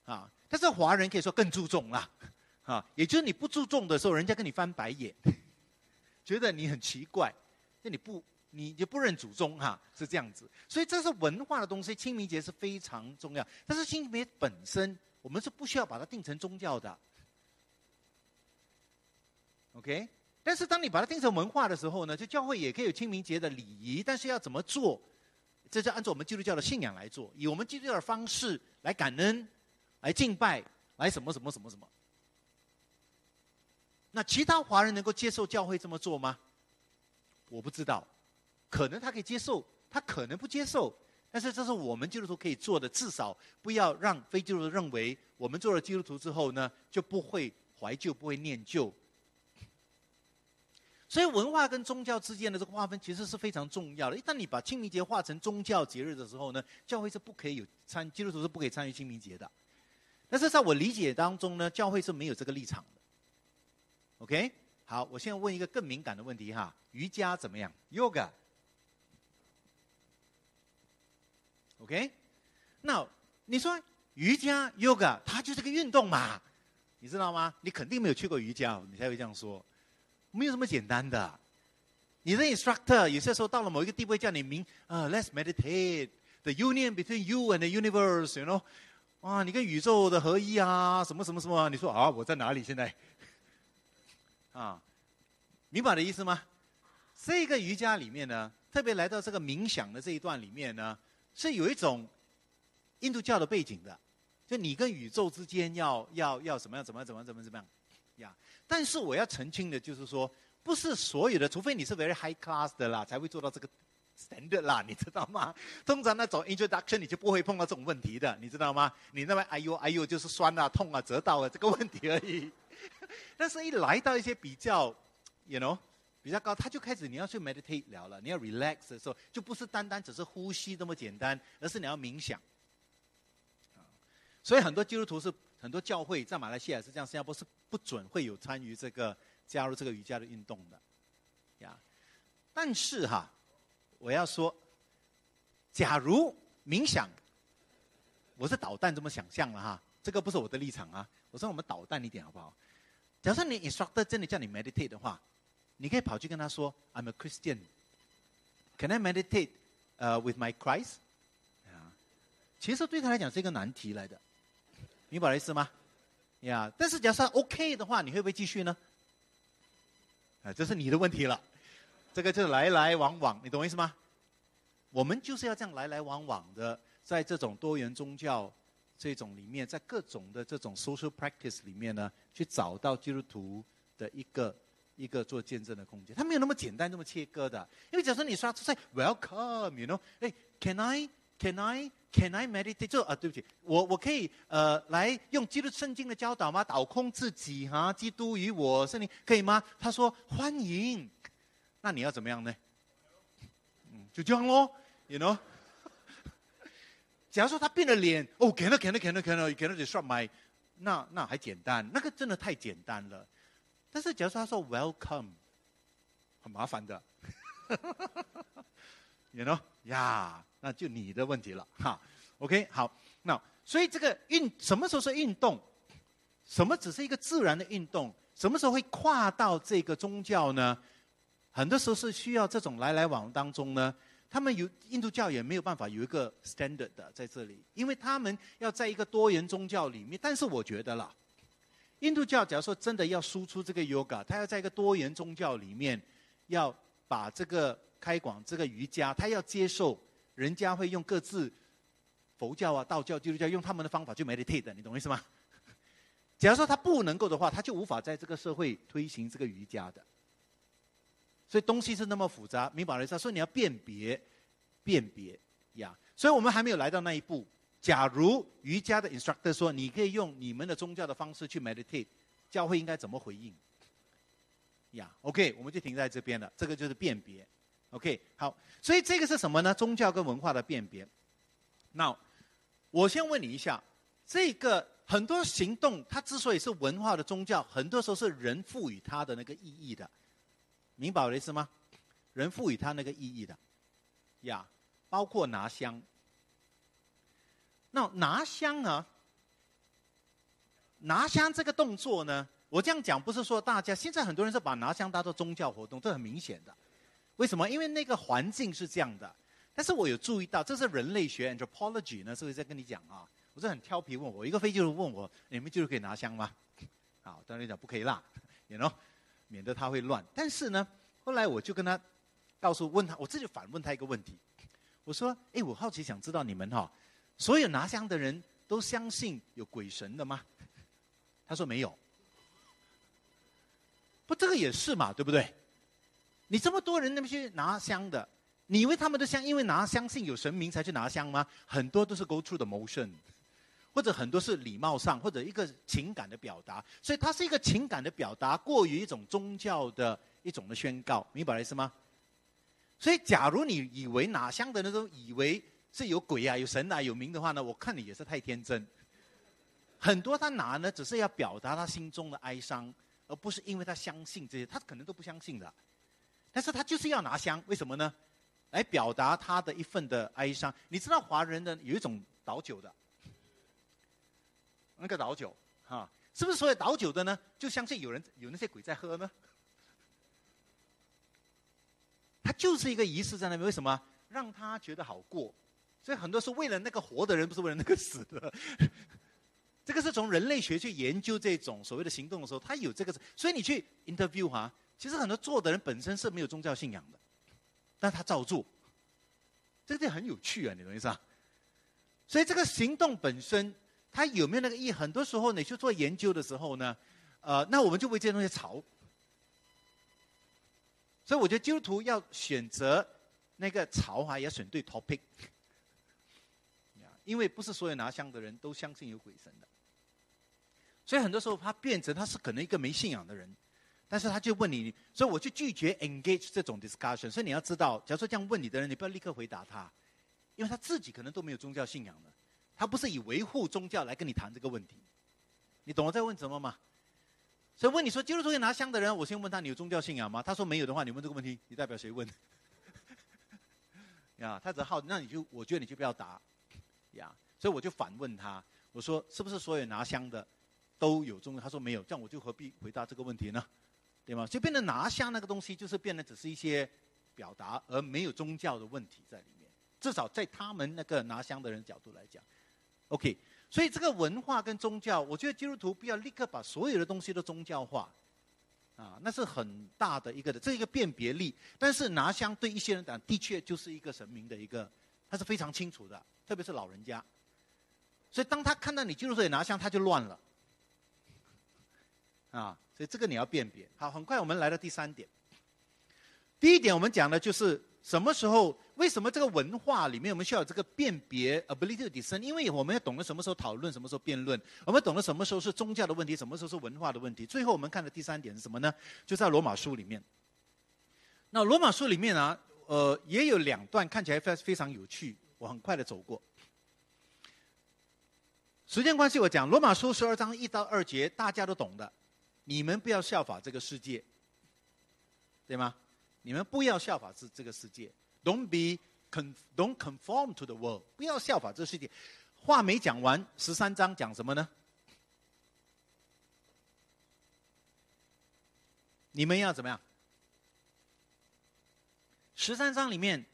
啊，但是华人可以说更注重啦 啊，也就是你不注重的时候，人家跟你翻白眼，觉得你很奇怪。那你不，你就不认祖宗哈，是这样子。所以这是文化的东西，清明节是非常重要。但是清明节本身，我们是不需要把它定成宗教的。OK，但是当你把它定成文化的时候呢，就教会也可以有清明节的礼仪，但是要怎么做？这就按照我们基督教的信仰来做，以我们基督教的方式来感恩、来敬拜、来什么什么什么什么。那其他华人能够接受教会这么做吗？我不知道，可能他可以接受，他可能不接受，但是这是我们基督徒可以做的，至少不要让非基督徒认为我们做了基督徒之后呢，就不会怀旧，不会念旧。所以文化跟宗教之间的这个划分其实是非常重要的。一旦你把清明节划成宗教节日的时候呢，教会是不可以有参，基督徒是不可以参与清明节的。但是在我理解当中呢，教会是没有这个立场的。OK。好，我现在问一个更敏感的问题哈，瑜伽怎么样？Yoga？OK，那你说瑜伽 Yoga 它就是个运动嘛？你知道吗？你肯定没有去过瑜伽，你才会这样说。没有这么简单的。你的 instructor 有些时候到了某一个地位，叫你明啊，Let's meditate the union between you and the universe，you know？啊，你跟宇宙的合一啊，什么什么什么？你说啊，我在哪里现在？啊，明白的意思吗？这个瑜伽里面呢，特别来到这个冥想的这一段里面呢，是有一种印度教的背景的，就你跟宇宙之间要要要怎么样怎么样怎么样怎么怎么样呀？但是我要澄清的就是说，不是所有的，除非你是 very high class 的啦，才会做到这个 standard 啦，你知道吗？通常那种 introduction 你就不会碰到这种问题的，你知道吗？你那边哎呦哎呦就是酸啊痛啊折到啊这个问题而已。但是，一来到一些比较，you know，比较高，他就开始你要去 meditate 聊了，你要 relax 的时候，就不是单单只是呼吸这么简单，而是你要冥想。所以很多基督徒是很多教会在马来西亚是这样，新加坡是不准会有参与这个加入这个瑜伽的运动的，呀。但是哈，我要说，假如冥想，我是导弹这么想象了哈，这个不是我的立场啊。我说我们导弹一点好不好？假设你 instructor 真的叫你 meditate 的话，你可以跑去跟他说：“I'm a Christian. Can I meditate, uh, with my Christ？” 啊，其实对他来讲是一个难题来的，明白意思吗？呀，但是假设 OK 的话，你会不会继续呢？啊，这是你的问题了。这个就是来来往往，你懂我意思吗？我们就是要这样来来往往的，在这种多元宗教这种里面，在各种的这种 social practice 里面呢，去找到基督徒的一个一个做见证的空间。它没有那么简单，那么切割的。因为假设你说在 welcome，you know，哎，can I，can I，can I meditate？就啊，对不起，我我可以呃来用基督圣经的教导吗？倒空自己哈，基督与我圣灵可以吗？他说欢迎。那你要怎么样呢？嗯，就这样喽，you know。假如说他变了脸，哦，can I can I can I can I can I just my，那那还简单，那个真的太简单了。但是假如说他说 welcome，很麻烦的，you know，呀，那就你的问题了哈。OK，好，那所以这个运什么时候是运动？什么只是一个自然的运动？什么时候会跨到这个宗教呢？很多时候是需要这种来来往当中呢，他们有印度教也没有办法有一个 standard 在这里，因为他们要在一个多元宗教里面。但是我觉得啦，印度教假如说真的要输出这个 yoga，他要在一个多元宗教里面，要把这个开广这个瑜伽，他要接受人家会用各自佛教啊、道教、基督教用他们的方法去 meditate 的，你懂我意思吗？假如说他不能够的话，他就无法在这个社会推行这个瑜伽的。所以东西是那么复杂，明白了意思？所以你要辨别，辨别呀。所以我们还没有来到那一步。假如瑜伽的 instructor 说你可以用你们的宗教的方式去 meditate，教会应该怎么回应？呀，OK，我们就停在这边了。这个就是辨别，OK，好。所以这个是什么呢？宗教跟文化的辨别。那我先问你一下，这个很多行动它之所以是文化的宗教，很多时候是人赋予它的那个意义的。明白我的意思吗？人赋予它那个意义的，呀，包括拿香。那拿香啊，拿香这个动作呢，我这样讲不是说大家现在很多人是把拿香当做宗教活动，这很明显的。为什么？因为那个环境是这样的。但是我有注意到，这是人类学 （anthropology） 呢，是不是在跟你讲啊？我是很调皮，问我一个非洲人问我：你们就是可以拿香吗？好，当然讲不可以啦，you know。免得他会乱。但是呢，后来我就跟他告诉问他，我自己反问他一个问题，我说：“哎，我好奇想知道你们哈，所有拿香的人都相信有鬼神的吗？” 他说没有。不，这个也是嘛，对不对？你这么多人那么去拿香的，你以为他们都香因为拿相信有神明才去拿香吗？很多都是 go through the motion。或者很多是礼貌上，或者一个情感的表达，所以它是一个情感的表达，过于一种宗教的一种的宣告，明白意思吗？所以，假如你以为拿香的那种以为是有鬼啊、有神啊、有名的话呢，我看你也是太天真。很多他拿呢，只是要表达他心中的哀伤，而不是因为他相信这些，他可能都不相信的。但是他就是要拿香，为什么呢？来表达他的一份的哀伤。你知道华人的有一种倒酒的。那个倒酒，哈，是不是所有倒酒的呢？就相信有人有那些鬼在喝呢？他就是一个仪式在那边，为什么？让他觉得好过。所以很多是为了那个活的人，不是为了那个死的。这个是从人类学去研究这种所谓的行动的时候，他有这个。所以你去 interview 哈，其实很多做的人本身是没有宗教信仰的，但他照做。这个很有趣啊，你懂意思啊？所以这个行动本身。他有没有那个意？很多时候你去做研究的时候呢，呃，那我们就为这些东西吵。所以我觉得基督徒要选择那个潮哈，要选对 topic，因为不是所有拿香的人都相信有鬼神的。所以很多时候他变成他是可能一个没信仰的人，但是他就问你，所以我就拒绝 engage 这种 discussion。所以你要知道，假如说这样问你的人，你不要立刻回答他，因为他自己可能都没有宗教信仰的。他不是以维护宗教来跟你谈这个问题，你懂我在问什么吗？所以问你说基督徒拿香的人，我先问他你有宗教信仰吗？他说没有的话，你问这个问题，你代表谁问？呀，他只好，那你就我觉得你就不要答，呀，所以我就反问他，我说是不是所有拿香的都有宗教？他说没有，这样我就何必回答这个问题呢？对吗？就变得拿香那个东西，就是变得只是一些表达，而没有宗教的问题在里面。至少在他们那个拿香的人角度来讲，OK。所以这个文化跟宗教，我觉得基督徒不要立刻把所有的东西都宗教化，啊，那是很大的一个的，这一个辨别力。但是拿香对一些人讲，的确就是一个神明的一个，他是非常清楚的，特别是老人家。所以当他看到你基督徒也拿香，他就乱了，啊，所以这个你要辨别。好，很快我们来到第三点。第一点我们讲的就是什么时候。为什么这个文化里面我们需要有这个辨别 ability to discern？因为我们要懂得什么时候讨论，什么时候辩论，我们懂得什么时候是宗教的问题，什么时候是文化的问题。最后我们看的第三点是什么呢？就在罗马书里面。那罗马书里面啊，呃，也有两段看起来非非常有趣，我很快的走过。时间关系，我讲罗马书十二章一到二节，大家都懂的。你们不要效法这个世界，对吗？你们不要效法这这个世界。Don't be con, don't conform to the world. 不要效法这个世界。话没讲完，十三章讲什么呢？你们要怎么样？十三章里面，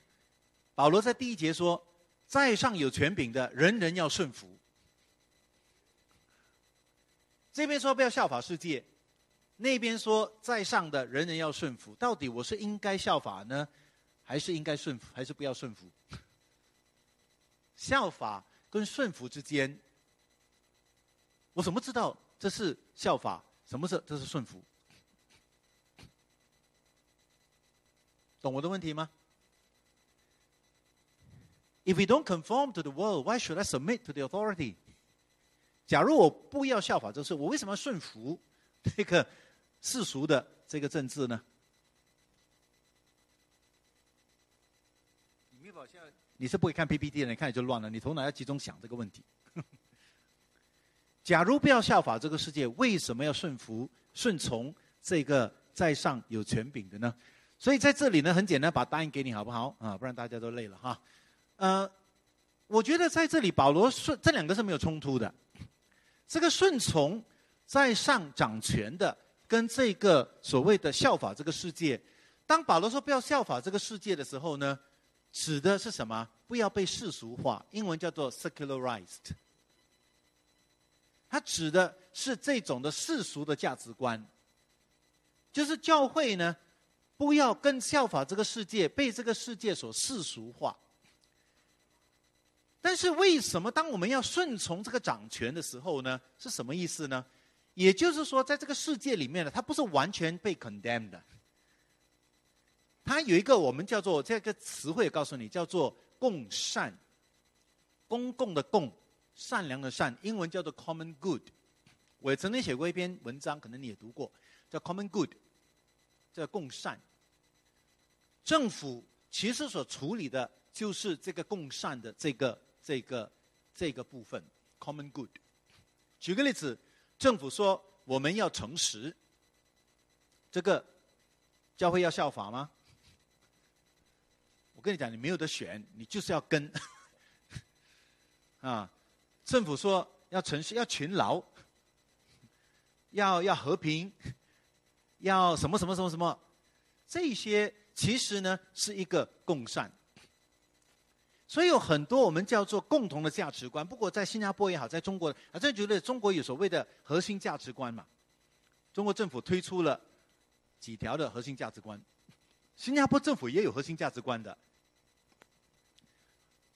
保罗在第一节说：“在上有权柄的，人人要顺服。”这边说不要效法世界，那边说在上的人人要顺服。到底我是应该效法呢？还是应该顺服，还是不要顺服？效法跟顺服之间，我怎么知道这是效法？什么是这是顺服？懂我的问题吗？If we don't conform to the world, why should I submit to the authority？假如我不要效法这事，我为什么要顺服 这个世俗的这个政治呢？你是不会看 PPT 的，你看你就乱了。你头脑要集中想这个问题。假如不要效法这个世界，为什么要顺服、顺从这个在上有权柄的呢？所以在这里呢，很简单，把答案给你好不好？啊，不然大家都累了哈。呃，我觉得在这里保罗顺这两个是没有冲突的。这个顺从在上掌权的，跟这个所谓的效法这个世界，当保罗说不要效法这个世界的时候呢？指的是什么？不要被世俗化，英文叫做 secularized。它指的是这种的世俗的价值观，就是教会呢，不要跟效法这个世界，被这个世界所世俗化。但是为什么当我们要顺从这个掌权的时候呢？是什么意思呢？也就是说，在这个世界里面呢，它不是完全被 condemned 的。它有一个我们叫做这个词汇，告诉你叫做共善，公共的共，善良的善，英文叫做 common good。我曾经写过一篇文章，可能你也读过，叫 common good，叫共善。政府其实所处理的就是这个共善的这个这个这个部分，common good。举个例子，政府说我们要诚实，这个教会要效法吗？我跟你讲，你没有得选，你就是要跟。啊，政府说要诚实，要勤劳，要要和平，要什么什么什么什么，这些其实呢是一个共善。所以有很多我们叫做共同的价值观。不过在新加坡也好，在中国，啊，这觉得中国有所谓的核心价值观嘛。中国政府推出了几条的核心价值观，新加坡政府也有核心价值观的。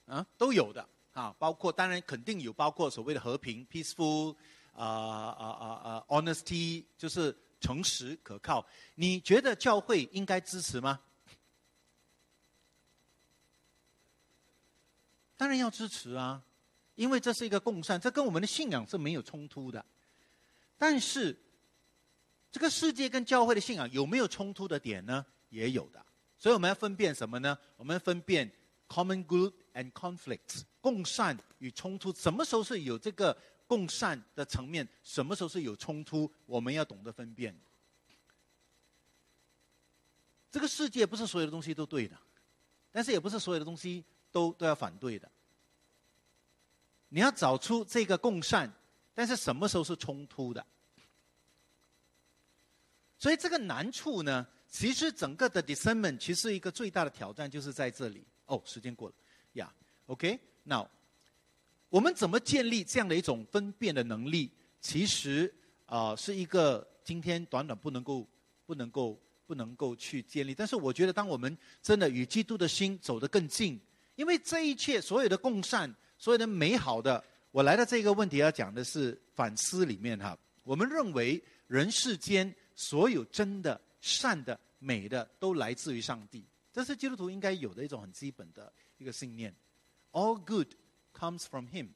啊，都有的啊，包括当然肯定有，包括所谓的和平 （peaceful） 啊啊啊啊，honesty 就是诚实可靠。你觉得教会应该支持吗？当然要支持啊，因为这是一个共善，这跟我们的信仰是没有冲突的。但是，这个世界跟教会的信仰有没有冲突的点呢？也有的。所以我们要分辨什么呢？我们要分辨 common good。and conflicts，共善与冲突，什么时候是有这个共善的层面？什么时候是有冲突？我们要懂得分辨。这个世界不是所有的东西都对的，但是也不是所有的东西都都要反对的。你要找出这个共善，但是什么时候是冲突的？所以这个难处呢，其实整个的 discernment 其实一个最大的挑战就是在这里。哦，时间过了。呀，OK，那我们怎么建立这样的一种分辨的能力？其实啊，是一个今天短短不能够、不能够、不能够去建立。但是我觉得，当我们真的与基督的心走得更近，因为这一切所有的共善、所有的美好的，我来到这个问题要讲的是反思里面哈。我们认为人世间所有真的、善的、美的，都来自于上帝。这是基督徒应该有的一种很基本的一个信念，All good comes from Him。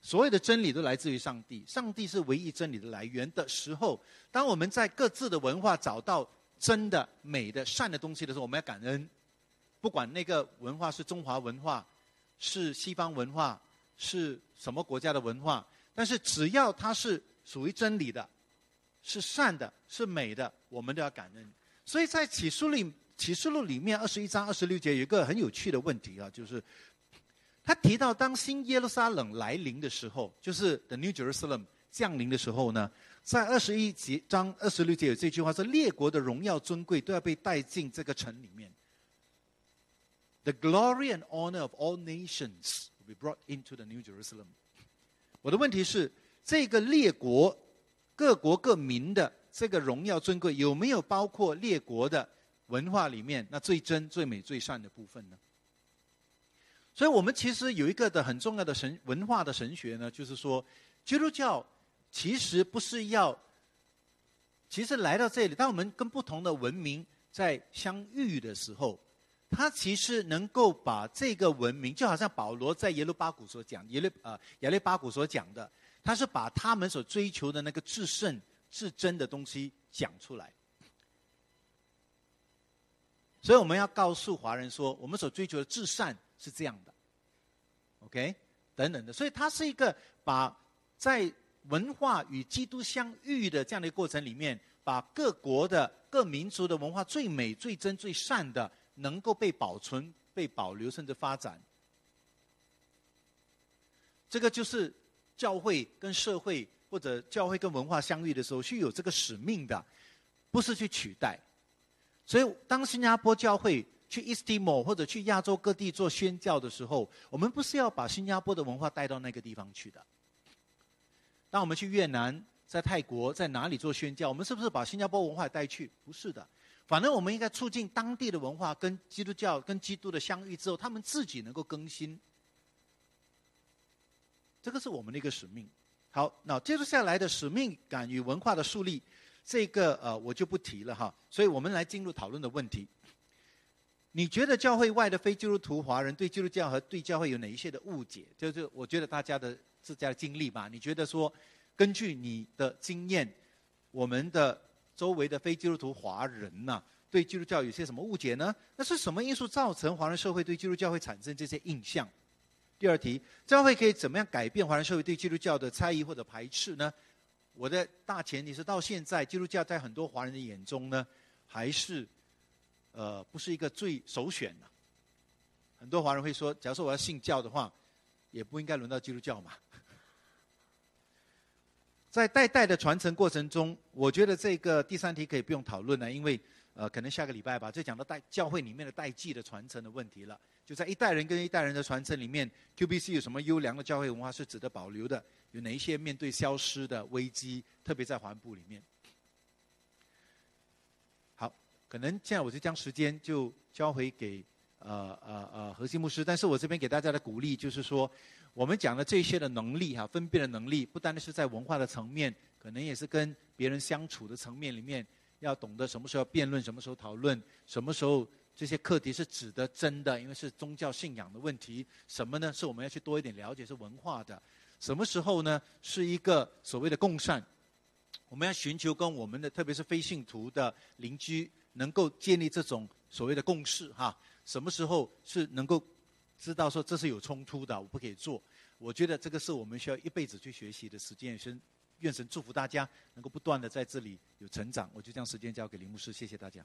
所有的真理都来自于上帝，上帝是唯一真理的来源的时候，当我们在各自的文化找到真的、美的、善的东西的时候，我们要感恩。不管那个文化是中华文化，是西方文化，是什么国家的文化，但是只要它是属于真理的，是善的，是美的，我们都要感恩。所以在启示里，启示录里面二十一章二十六节有一个很有趣的问题啊，就是他提到当新耶路撒冷来临的时候，就是 The New Jerusalem 降临的时候呢，在二十一节章二十六节有这句话说：列国的荣耀尊贵都要被带进这个城里面。The glory and honor of all nations will be brought into the New Jerusalem。我的问题是，这个列国各国各民的。这个荣耀尊贵有没有包括列国的文化里面那最真、最美、最善的部分呢？所以我们其实有一个的很重要的神文化的神学呢，就是说，基督教其实不是要，其实来到这里，当我们跟不同的文明在相遇的时候，他其实能够把这个文明，就好像保罗在耶路巴谷所讲，耶路啊耶律巴谷所讲的，他是把他们所追求的那个至圣。至真的东西讲出来，所以我们要告诉华人说，我们所追求的至善是这样的，OK，等等的。所以它是一个把在文化与基督相遇的这样的一个过程里面，把各国的各民族的文化最美、最真、最善的，能够被保存、被保留，甚至发展。这个就是教会跟社会。或者教会跟文化相遇的时候，是有这个使命的，不是去取代。所以，当新加坡教会去 East Timor 或者去亚洲各地做宣教的时候，我们不是要把新加坡的文化带到那个地方去的。当我们去越南、在泰国、在哪里做宣教，我们是不是把新加坡文化带去？不是的。反正我们应该促进当地的文化跟基督教、跟基督的相遇之后，他们自己能够更新。这个是我们的一个使命。好，那接着下来的使命感与文化的树立，这个呃我就不提了哈。所以我们来进入讨论的问题。你觉得教会外的非基督徒华人对基督教和对教会有哪一些的误解？就是我觉得大家的自家的经历吧。你觉得说，根据你的经验，我们的周围的非基督徒华人呐，对基督教有些什么误解呢？那是什么因素造成华人社会对基督教会产生这些印象？第二题，教会可以怎么样改变华人社会对基督教的猜疑或者排斥呢？我的大前提是，到现在基督教在很多华人的眼中呢，还是呃不是一个最首选的。很多华人会说，假如说我要信教的话，也不应该轮到基督教嘛。在代代的传承过程中，我觉得这个第三题可以不用讨论了，因为呃可能下个礼拜吧，就讲到代教会里面的代际的传承的问题了。就在一代人跟一代人的传承里面，QBC 有什么优良的教会文化是值得保留的？有哪一些面对消失的危机？特别在环部里面。好，可能现在我就将时间就交回给呃呃呃核心牧师。但是我这边给大家的鼓励就是说，我们讲的这些的能力哈，分辨的能力，不单单是在文化的层面，可能也是跟别人相处的层面里面，要懂得什么时候辩论，什么时候讨论，什么时候。这些课题是指的真的，因为是宗教信仰的问题。什么呢？是我们要去多一点了解是文化的。什么时候呢？是一个所谓的共善。我们要寻求跟我们的，特别是非信徒的邻居，能够建立这种所谓的共识哈。什么时候是能够知道说这是有冲突的，我不可以做。我觉得这个是我们需要一辈子去学习的时间。神愿神祝福大家能够不断的在这里有成长。我就将时间交给林牧师，谢谢大家。